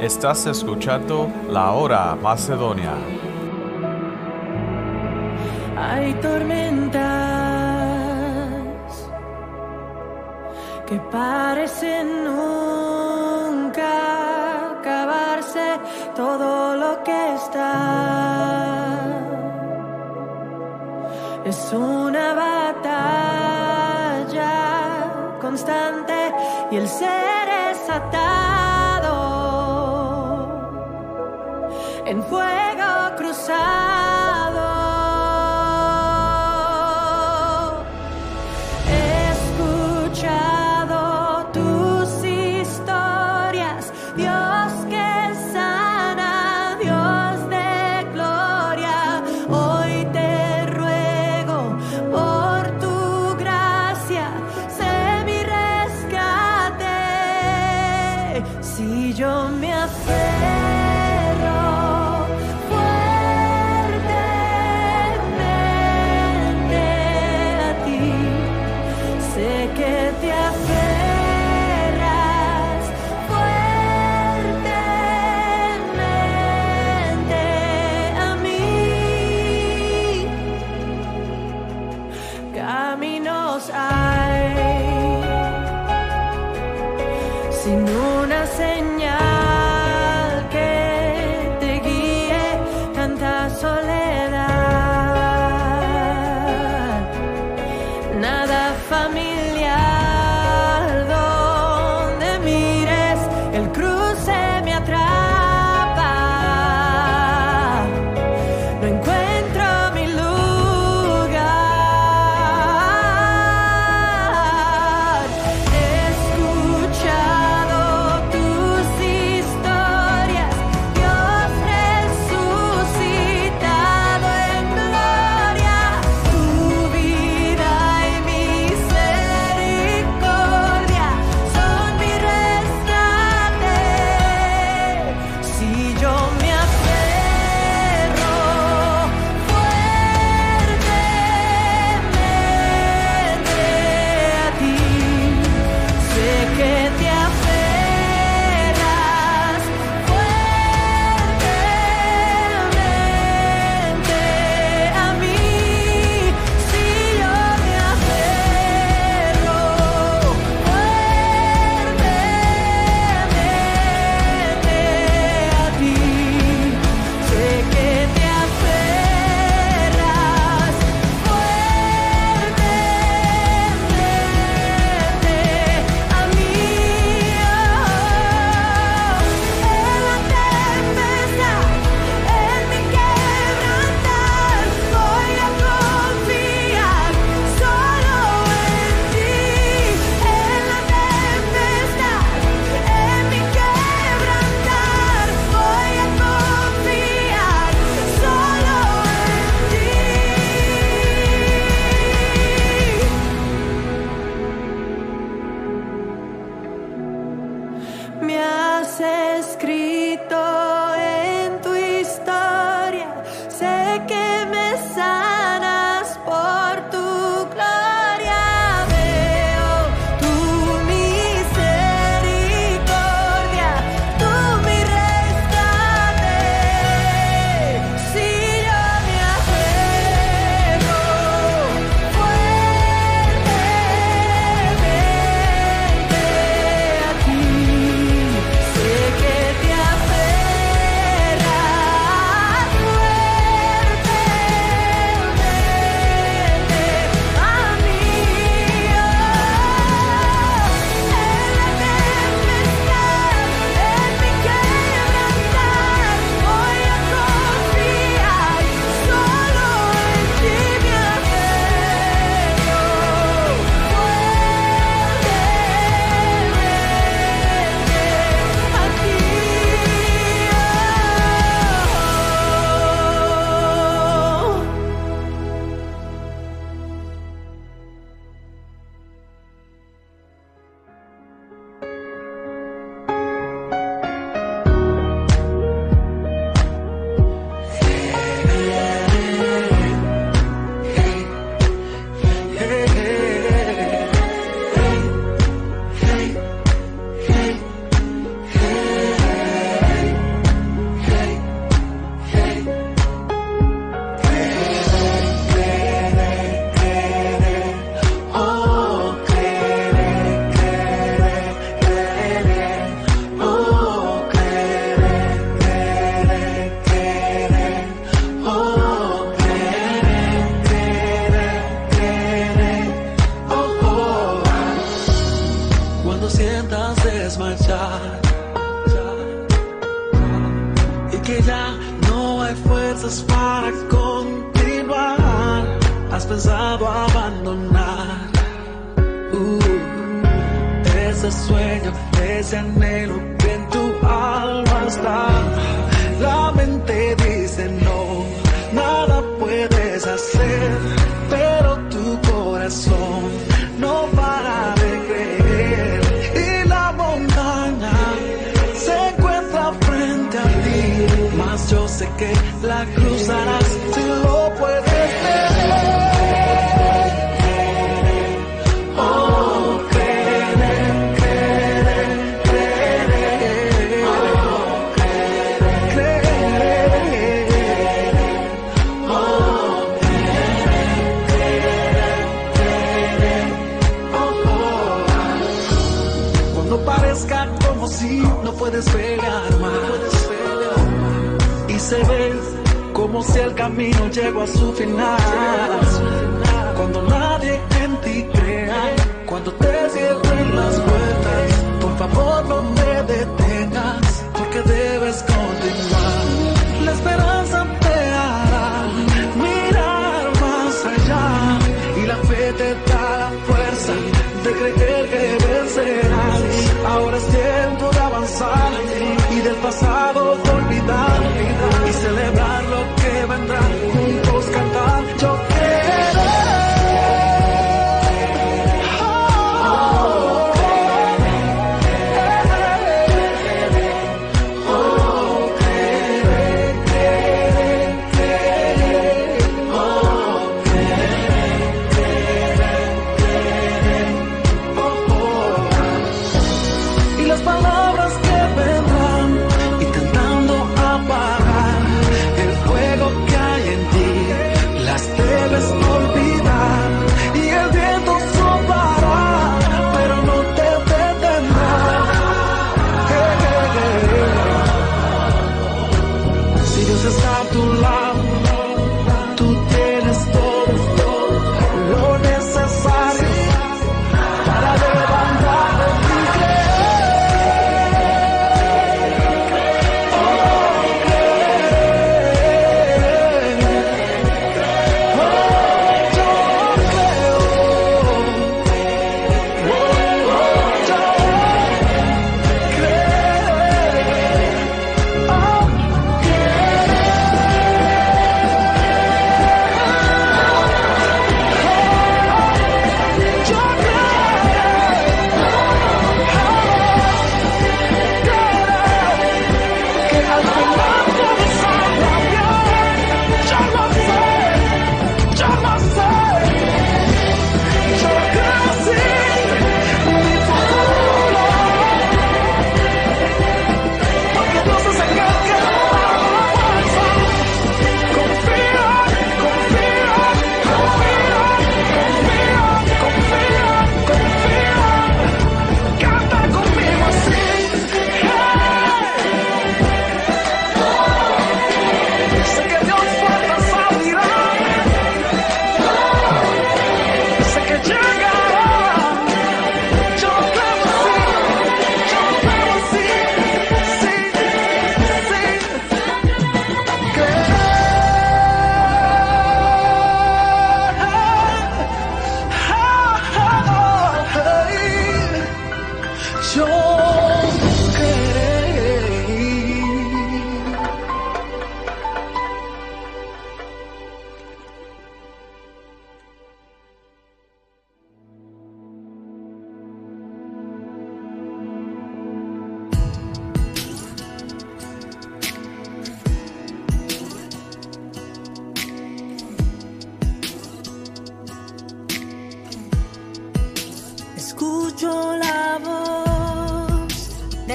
Estás escuchando La Hora Macedonia. Hay tormentas que parecen nunca acabarse todo lo que está. Es una batalla constante y el ser es atado camino llegó a su final.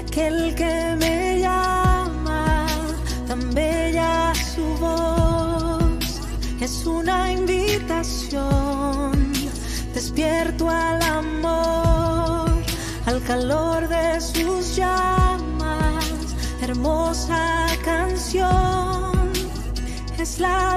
aquel que me llama, tan bella su voz, es una invitación, despierto al amor, al calor de sus llamas, hermosa canción, es la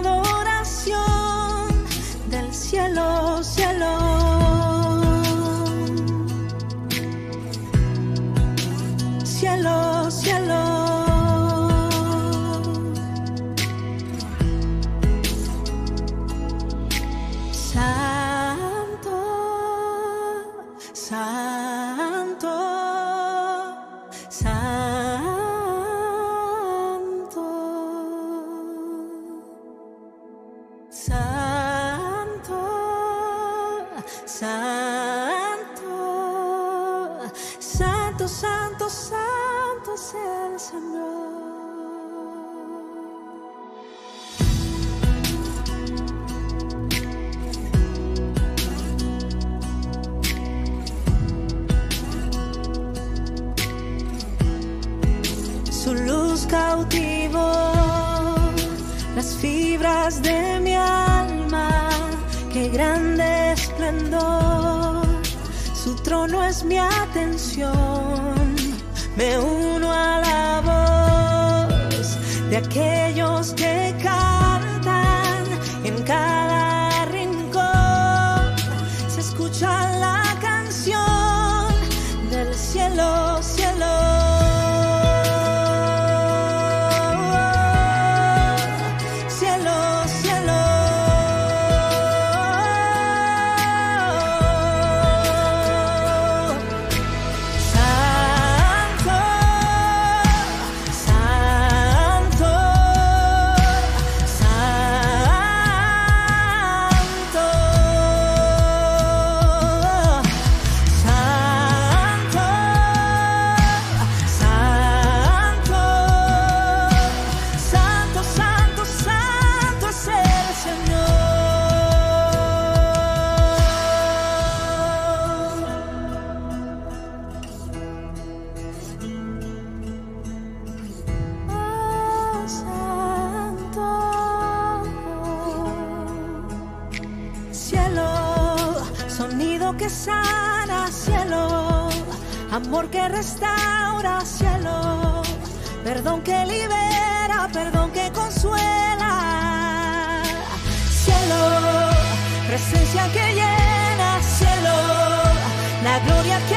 restaura cielo, perdón que libera, perdón que consuela. Cielo, presencia que llena, cielo, la gloria que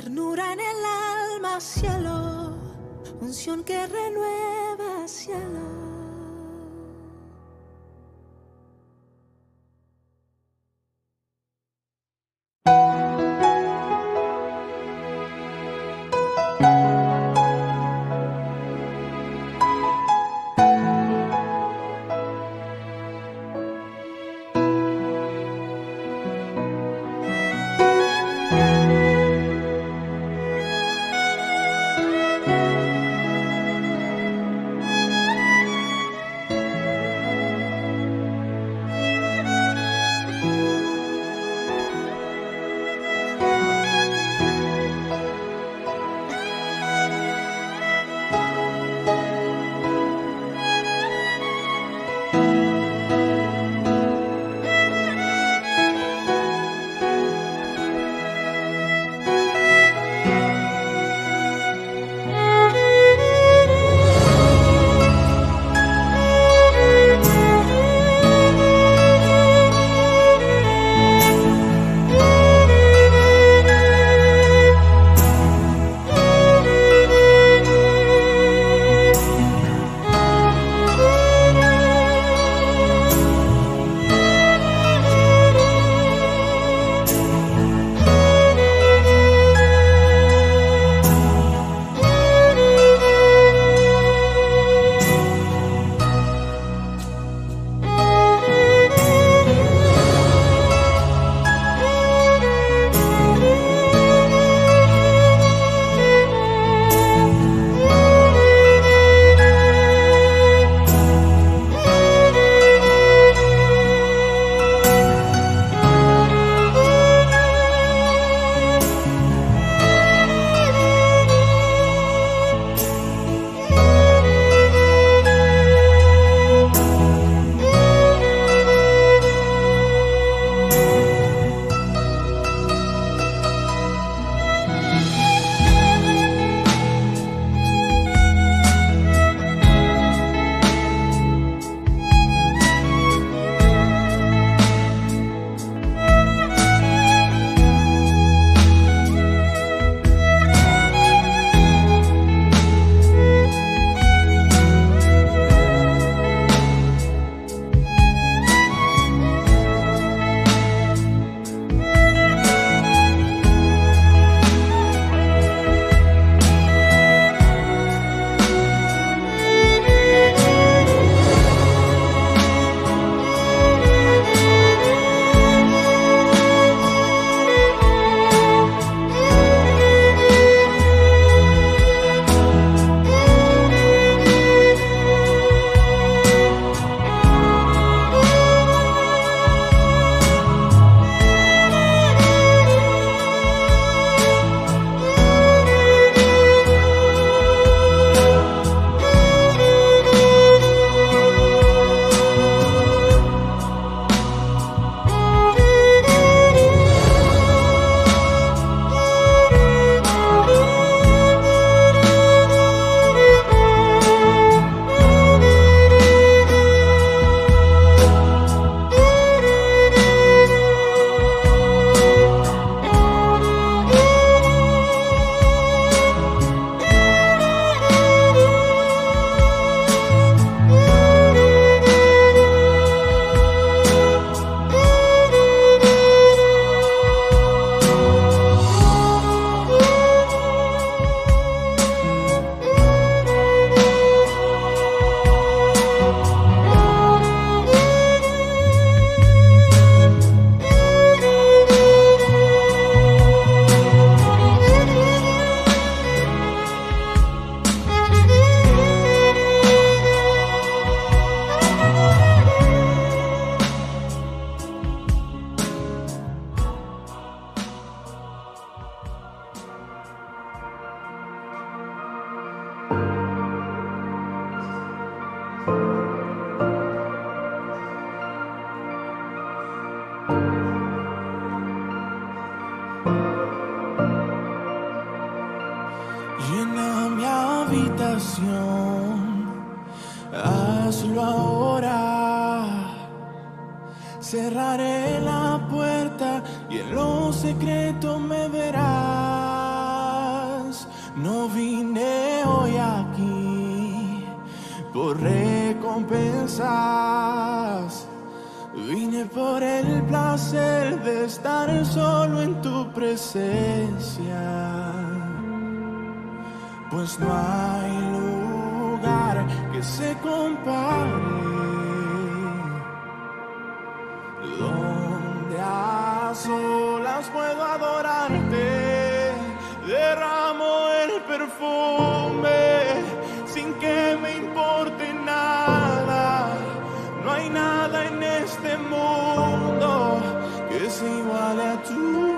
Ternura en el alma, cielo, unción que renueva, cielo. Que se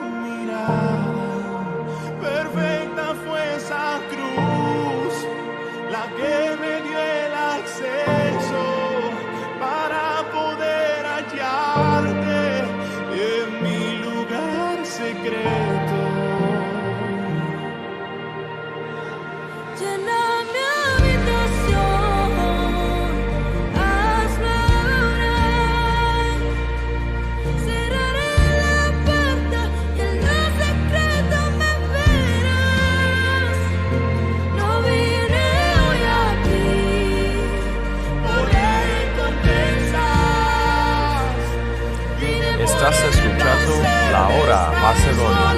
La Hora de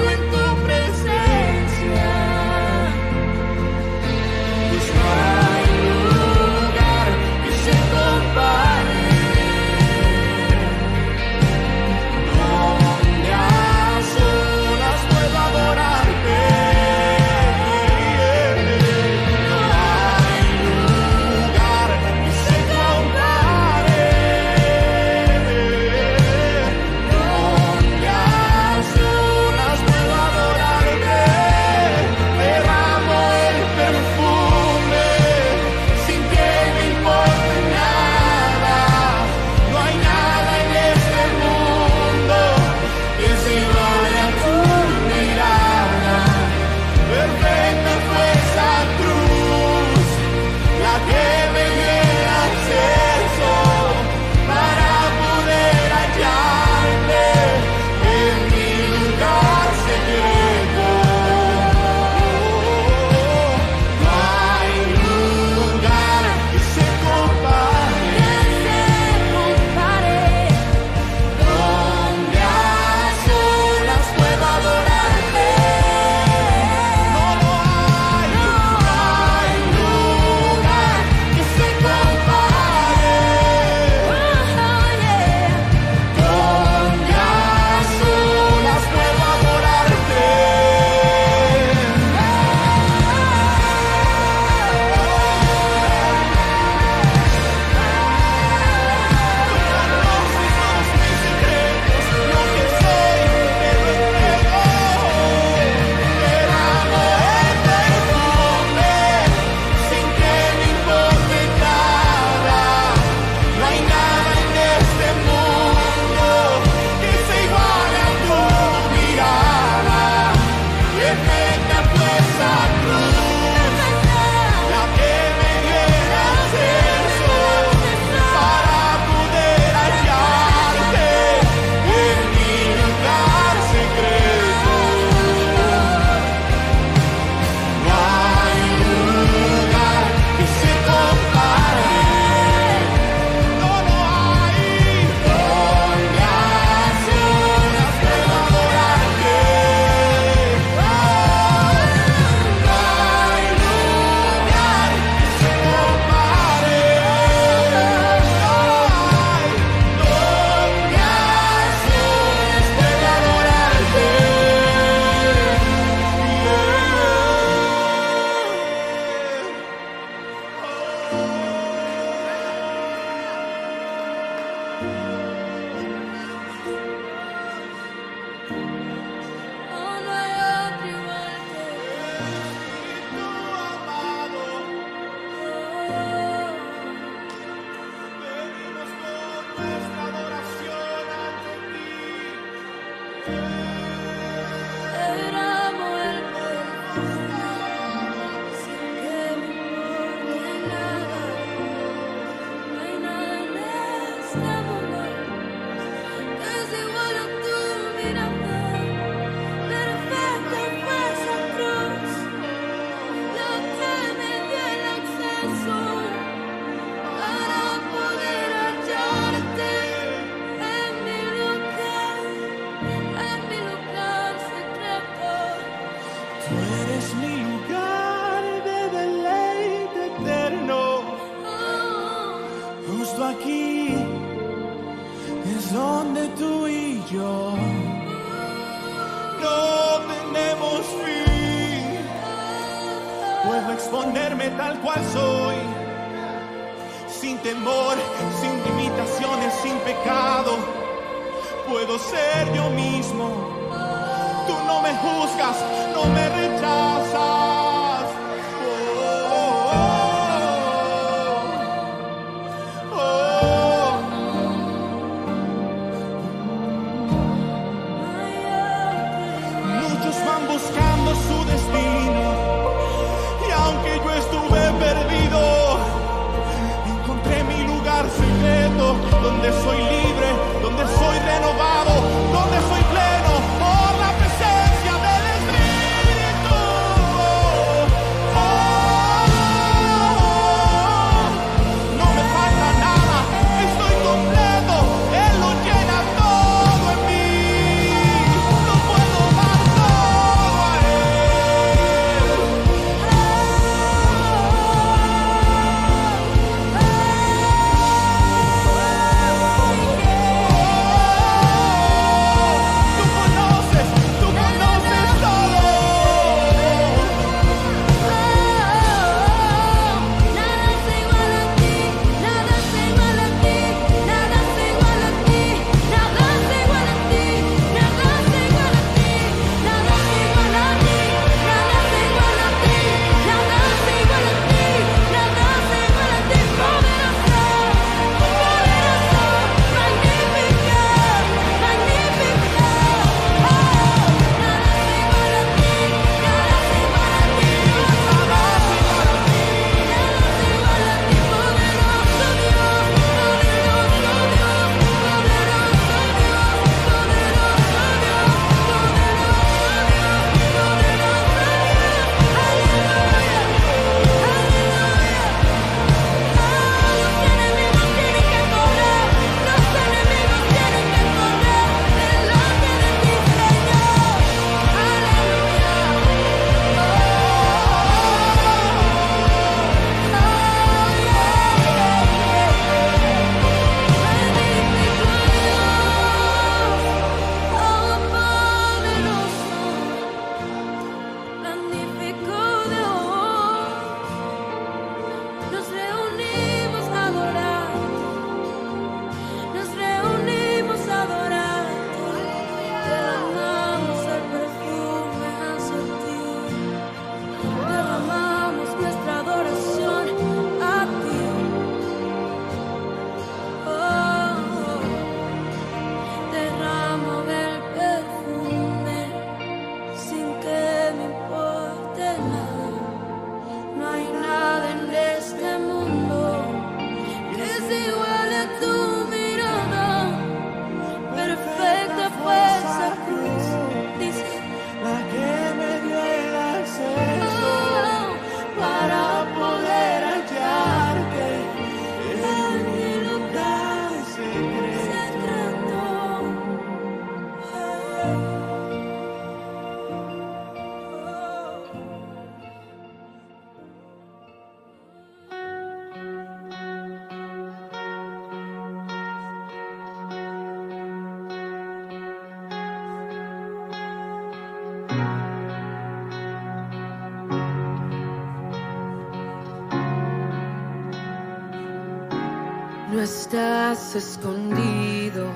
estás escondido.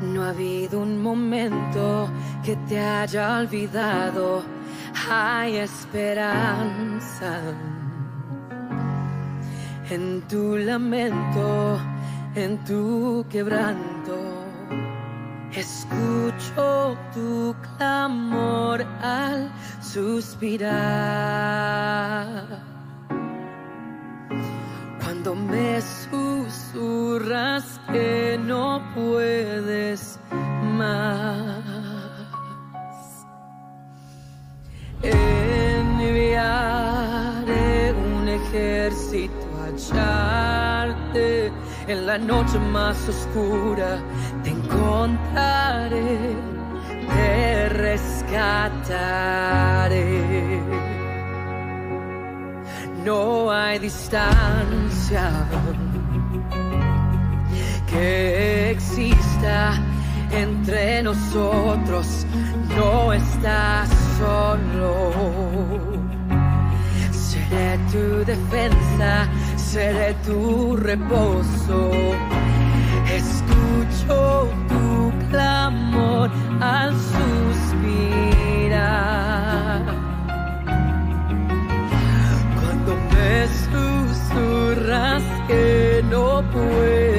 No ha habido un momento que te haya olvidado. Hay esperanza. En tu lamento, en tu quebranto, escucho tu clamor al suspirar. ejército hallarte. En la noche más oscura te encontraré, te rescataré. No hay distancia que exista entre nosotros, no estás solo Seré tu defensa, seré tu reposo. Escucho tu clamor al suspirar. Cuando me susurras que no puedo.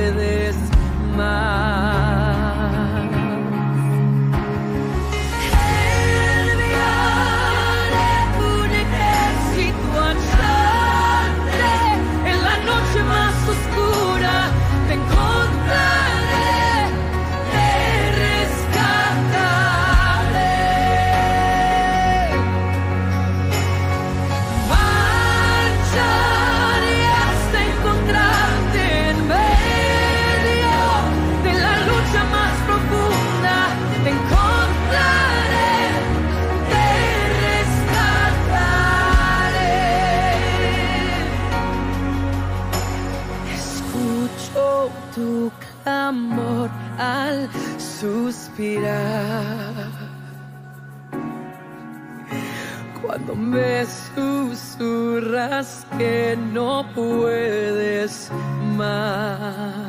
Cuando me susurras que no puedes más.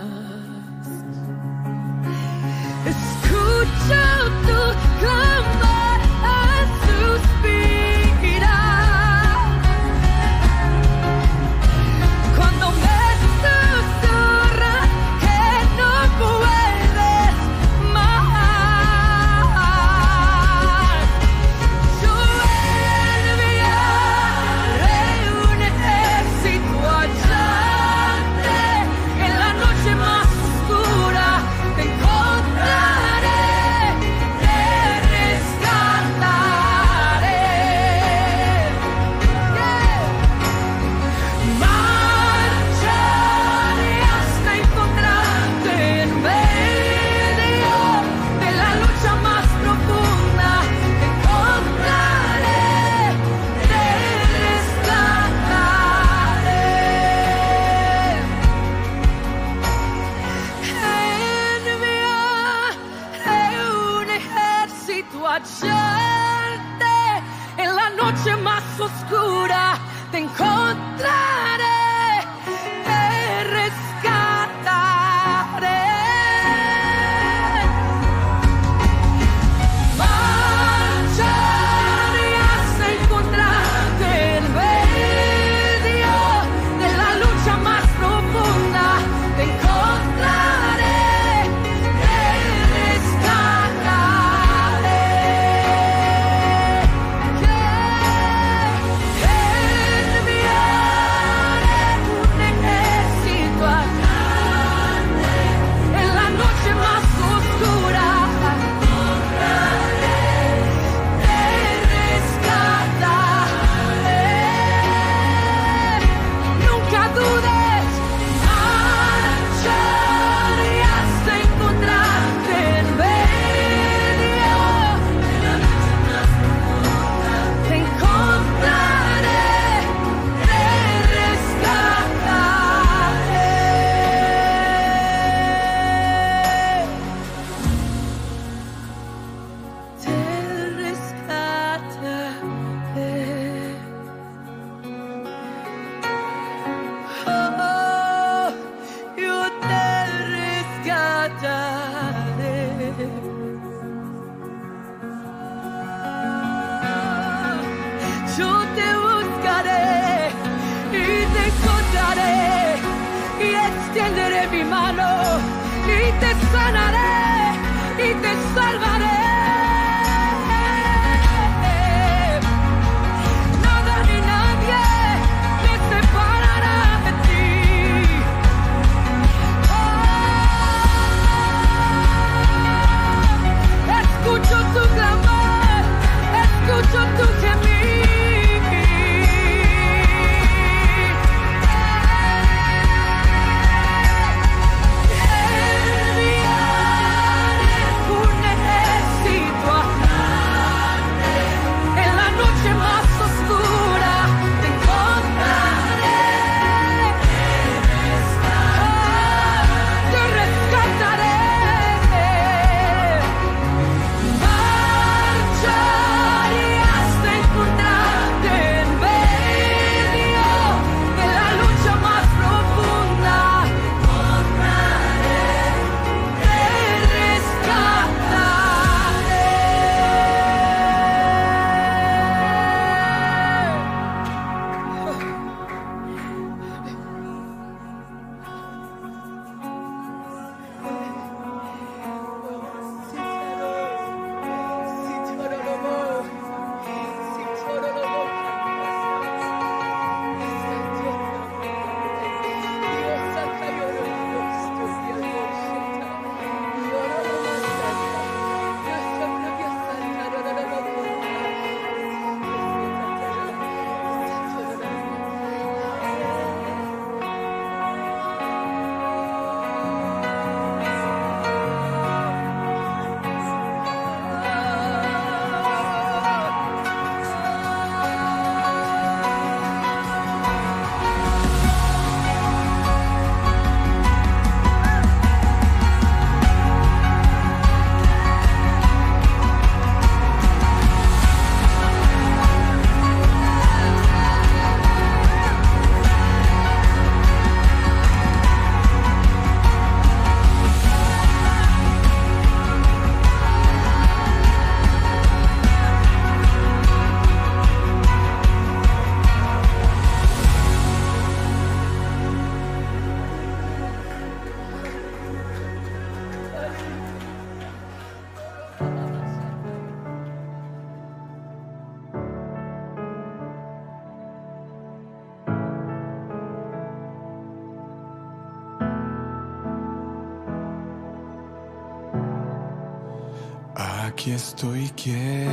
Estoy quieto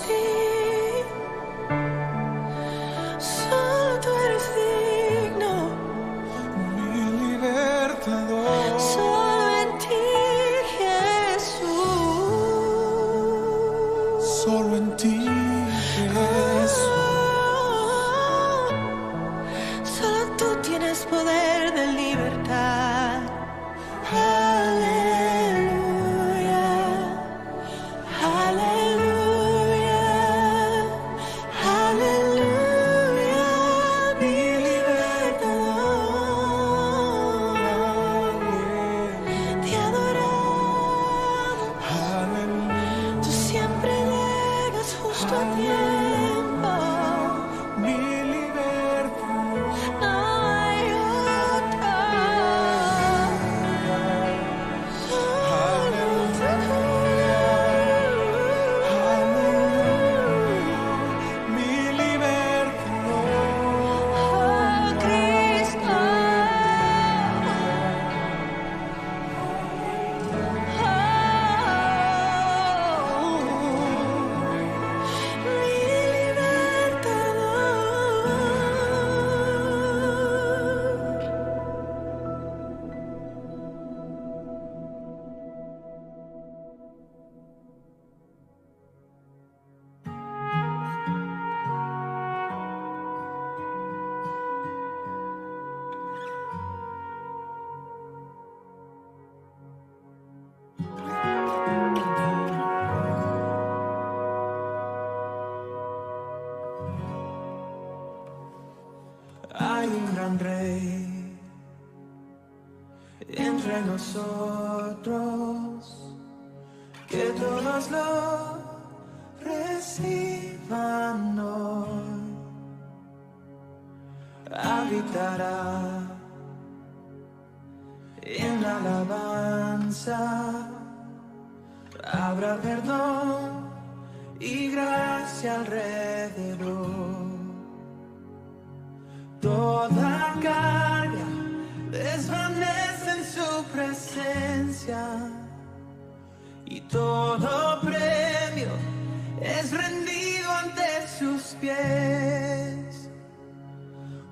be nosotros, que todos lo reciban hoy, habitará en la alabanza, habrá perdón y gracia alrededor. Toda carga desvanece en su presencia y todo premio es rendido ante sus pies.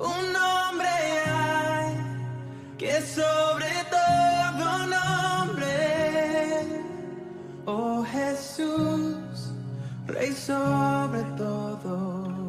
Un nombre hay que sobre todo nombre, oh Jesús, Rey sobre todo.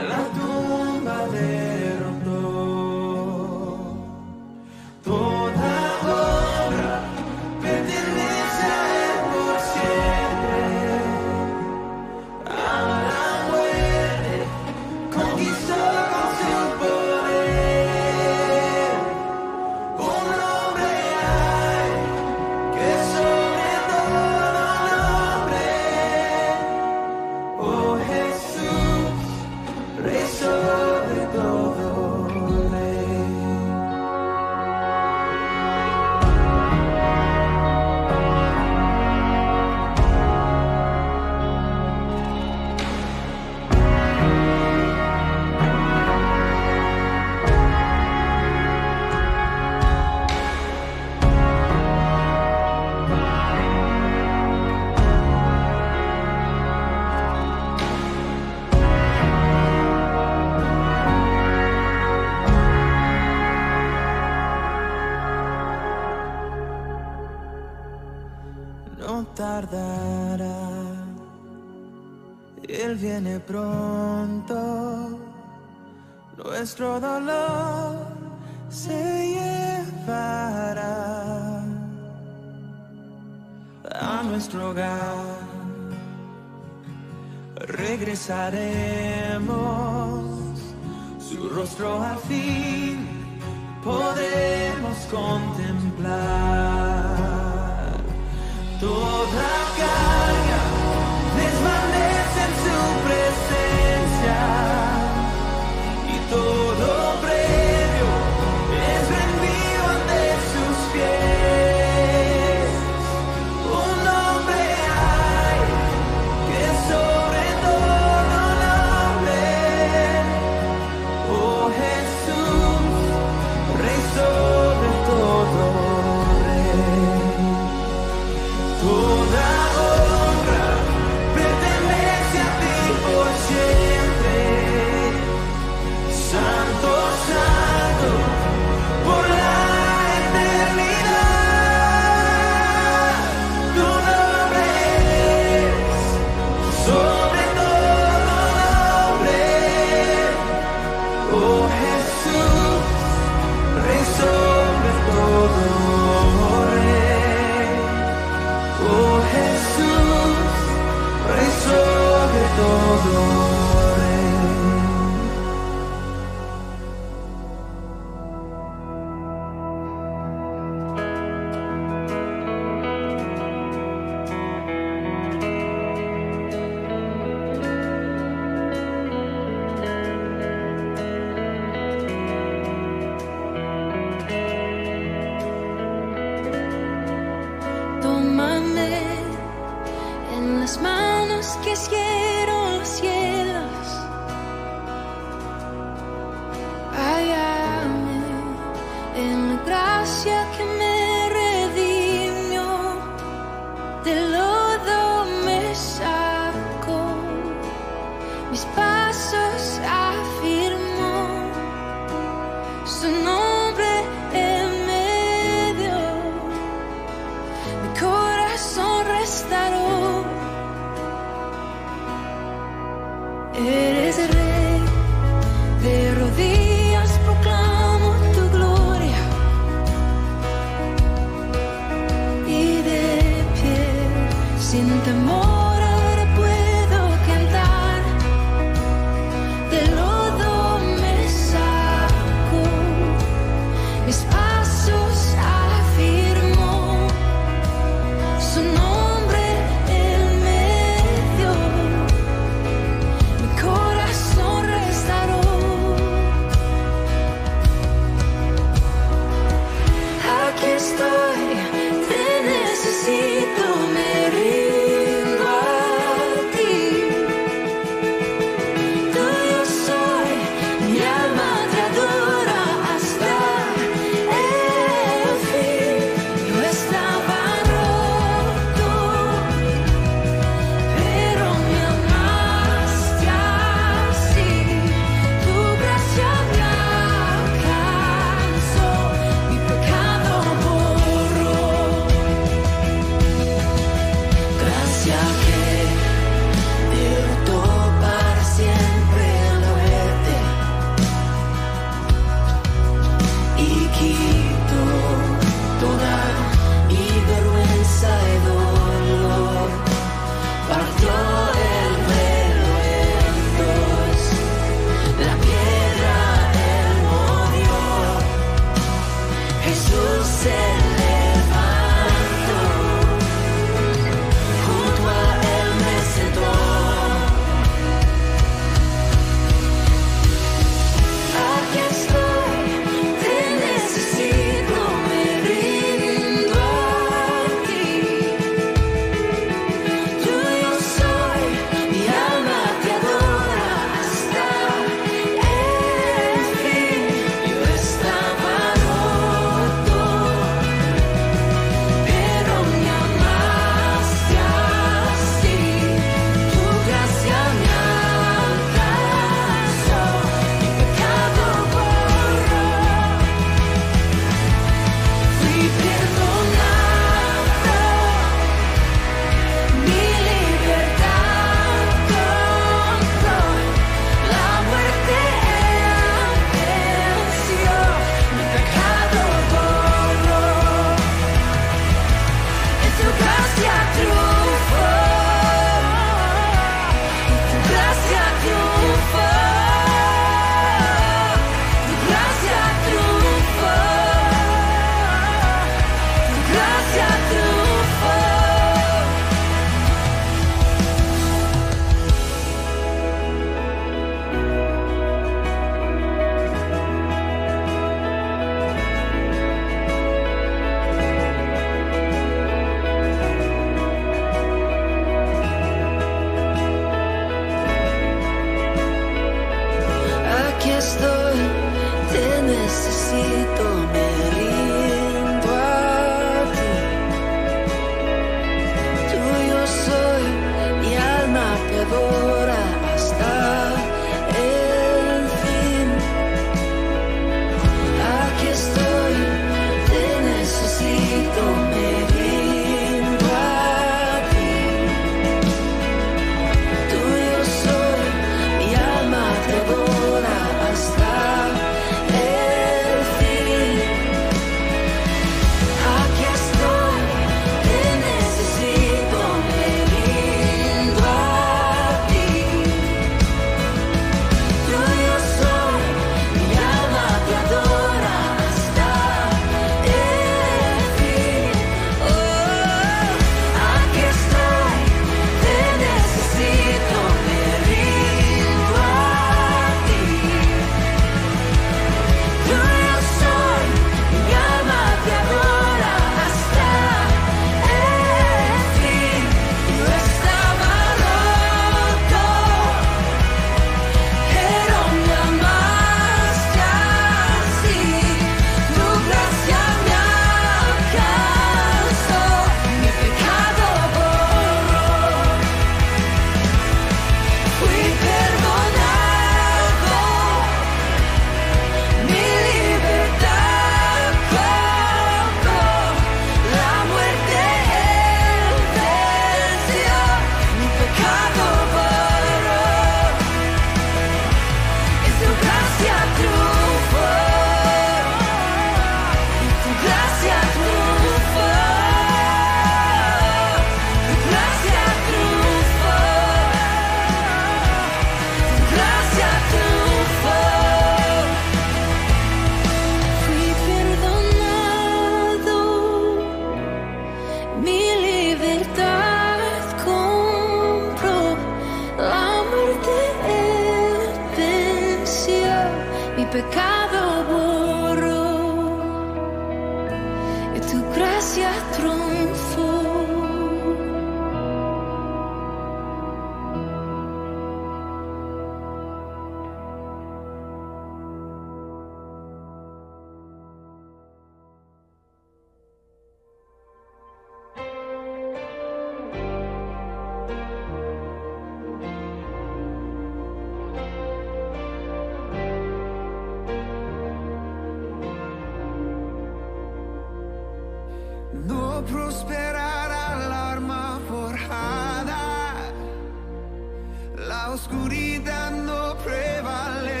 oscuridad no prevalecerá.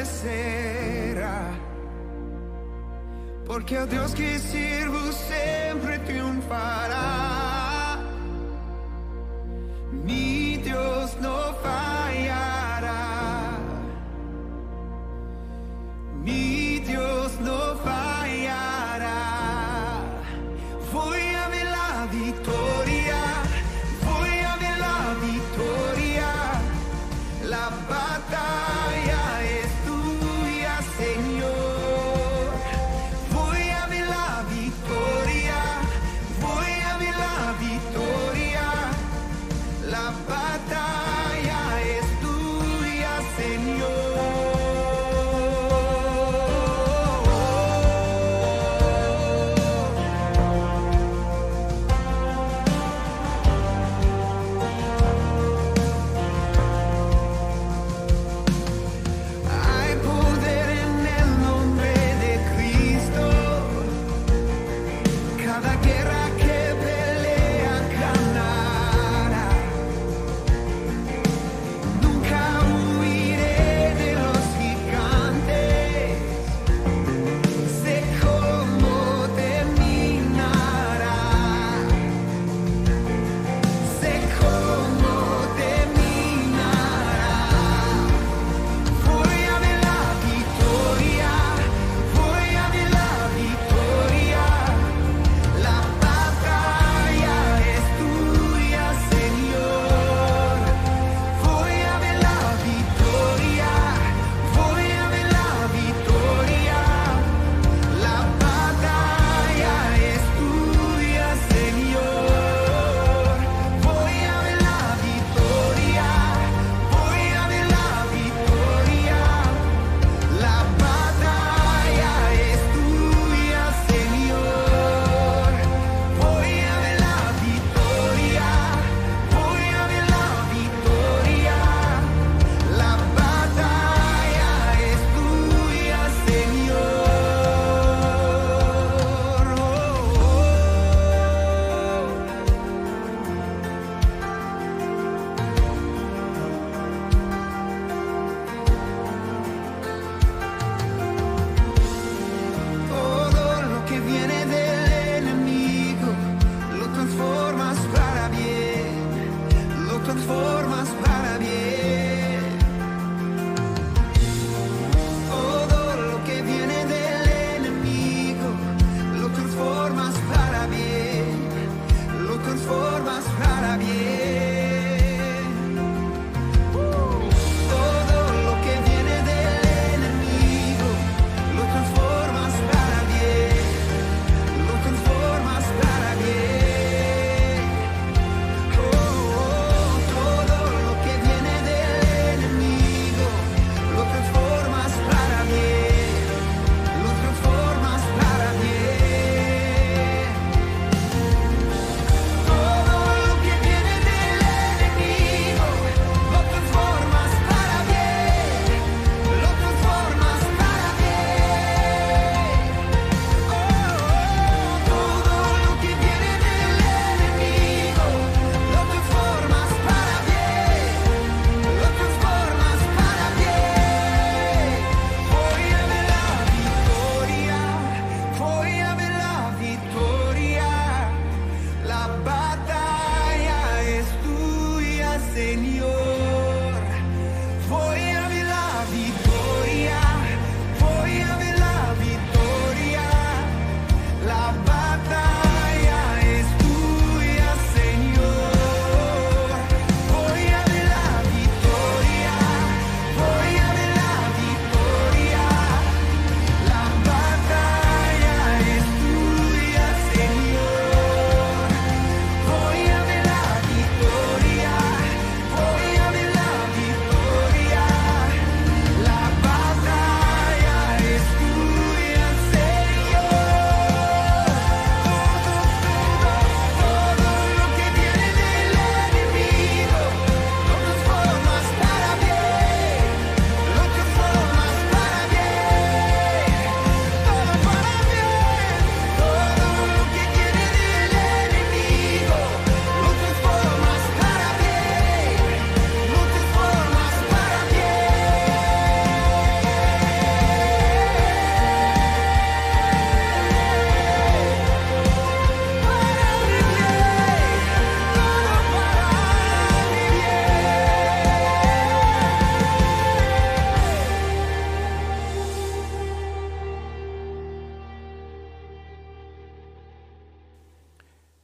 Porque a Dios que sirvo siempre triunfará.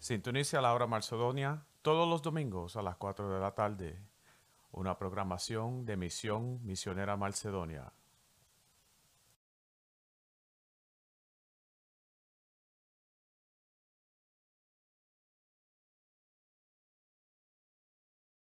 Sintonice a la hora Macedonia todos los domingos a las 4 de la tarde. Una programación de Misión Misionera Macedonia.